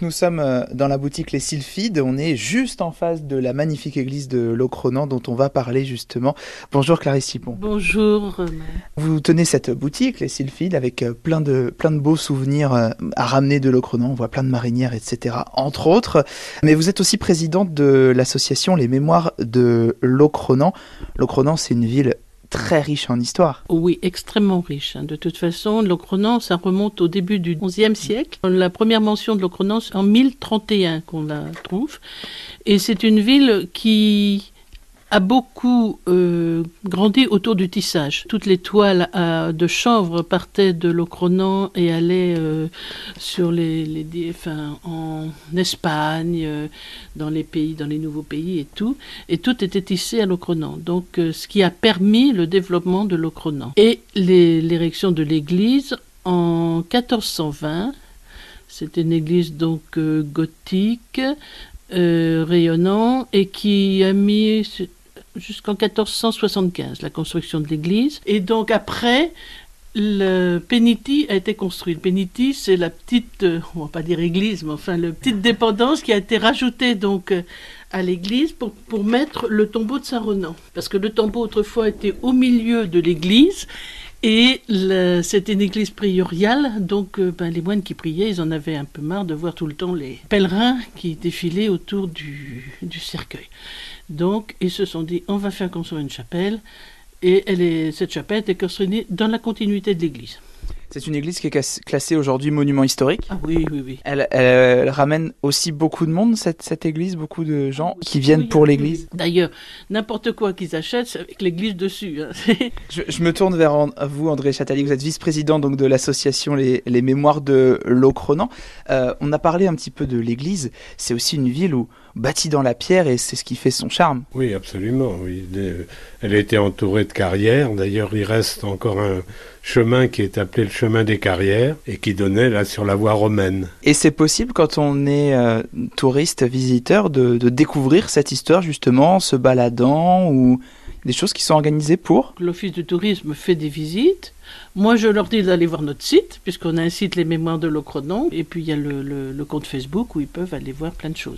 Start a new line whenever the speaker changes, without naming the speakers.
Nous sommes euh, dans la boutique Les Sylphides. On est juste en face de la magnifique église de Locronan dont on va parler justement. Bonjour Clarisse Sipon.
Bonjour.
Vous tenez cette boutique Les Sylphides avec euh, plein de, plein de beaux souvenirs euh, à ramener de Locronan. On voit plein de marinières, etc. entre autres. Mais vous êtes aussi présidente de l'association Les Mémoires de Locronan. Locronan, c'est une ville très riche en histoire.
Oui, extrêmement riche. Hein. De toute façon, Locronan, ça remonte au début du XIe siècle. La première mention de Locronan, c'est en 1031 qu'on la trouve. Et c'est une ville qui a beaucoup euh, grandi autour du tissage. Toutes les toiles euh, de chanvre partaient de Locronan et allaient euh, sur les, en Espagne, dans les pays, dans les nouveaux pays et tout, et tout était tissé à Locronan. Donc, ce qui a permis le développement de Locronan et l'érection de l'église en 1420. C'était une église donc gothique, rayonnant et qui a mis jusqu'en 1475, la construction de l'église. Et donc après, le Peniti a été construit. Le Peniti, c'est la petite, euh, on va pas dire église, mais enfin, la petite dépendance qui a été rajoutée donc euh, à l'église pour, pour mettre le tombeau de Saint-Renan. Parce que le tombeau autrefois était au milieu de l'église et c'était une église prioriale, donc euh, ben, les moines qui priaient, ils en avaient un peu marre de voir tout le temps les pèlerins qui défilaient autour du, cercueil. Donc ils se sont dit, on va faire construire une chapelle, et cette chapelle est construite dans la continuité de l'église.
C'est une église qui est classée aujourd'hui monument historique.
Ah oui, oui, oui.
Elle, ramène aussi beaucoup de monde, cette, cette église, beaucoup de gens qui viennent pour l'église.
D'ailleurs, n'importe quoi qu'ils achètent, c'est avec l'église dessus. Hein.
je, me tourne vers vous, André Chatali. Vous êtes vice-président donc de l'association les, les, Mémoires de Locronan. Euh, on a parlé un petit peu de l'église. C'est aussi une ville où bâtie dans la pierre et c'est ce qui fait son charme.
Oui, absolument. Oui. Elle a été entourée de carrières. D'ailleurs, il reste encore un chemin qui est appelé le chemin des carrières et qui donnait là sur la voie romaine.
Et c'est possible quand on est euh, touriste, visiteur, de, de, découvrir cette histoire justement en se baladant ou des choses qui sont organisées pour?
L'Office du tourisme fait des visites. Moi, je leur dis d'aller voir notre site, puisqu'on a un site Les Mémoires de Locronan, et puis il y a le, le compte Facebook où ils peuvent aller voir plein de choses.